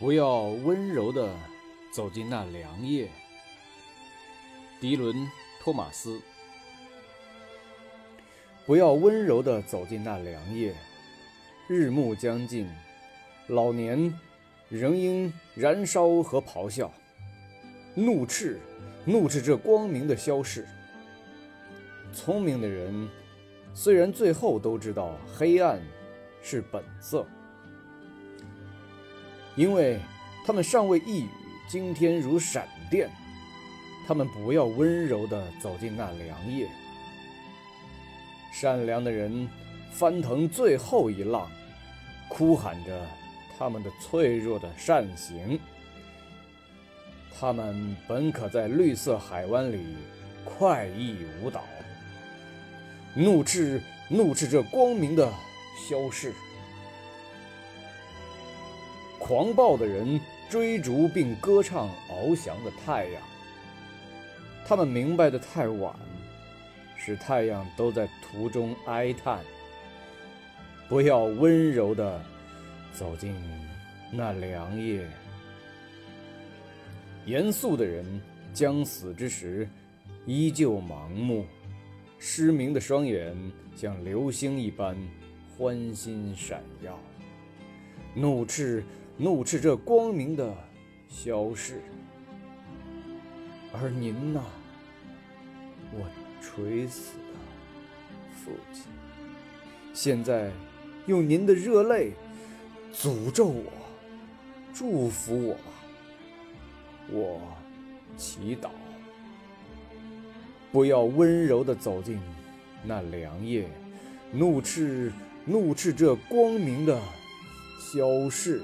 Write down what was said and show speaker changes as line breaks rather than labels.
不要温柔地走进那凉夜。迪伦·托马斯。不要温柔地走进那凉夜，日暮将近，老年仍应燃烧和咆哮，怒斥，怒斥这光明的消逝。聪明的人虽然最后都知道黑暗是本色。因为他们尚未一语惊天如闪电，他们不要温柔地走进那凉夜。善良的人翻腾最后一浪，哭喊着他们的脆弱的善行。他们本可在绿色海湾里快意舞蹈，怒斥怒斥这光明的消逝。狂暴的人追逐并歌唱翱翔的太阳，他们明白的太晚，使太阳都在途中哀叹。不要温柔地走进那凉夜。严肃的人将死之时依旧盲目，失明的双眼像流星一般欢欣闪耀，怒斥。怒斥这光明的消逝，而您呢，我垂死的父亲，现在用您的热泪诅咒我，祝福我吧。我祈祷，不要温柔地走进那凉夜，怒斥怒斥这光明的消逝。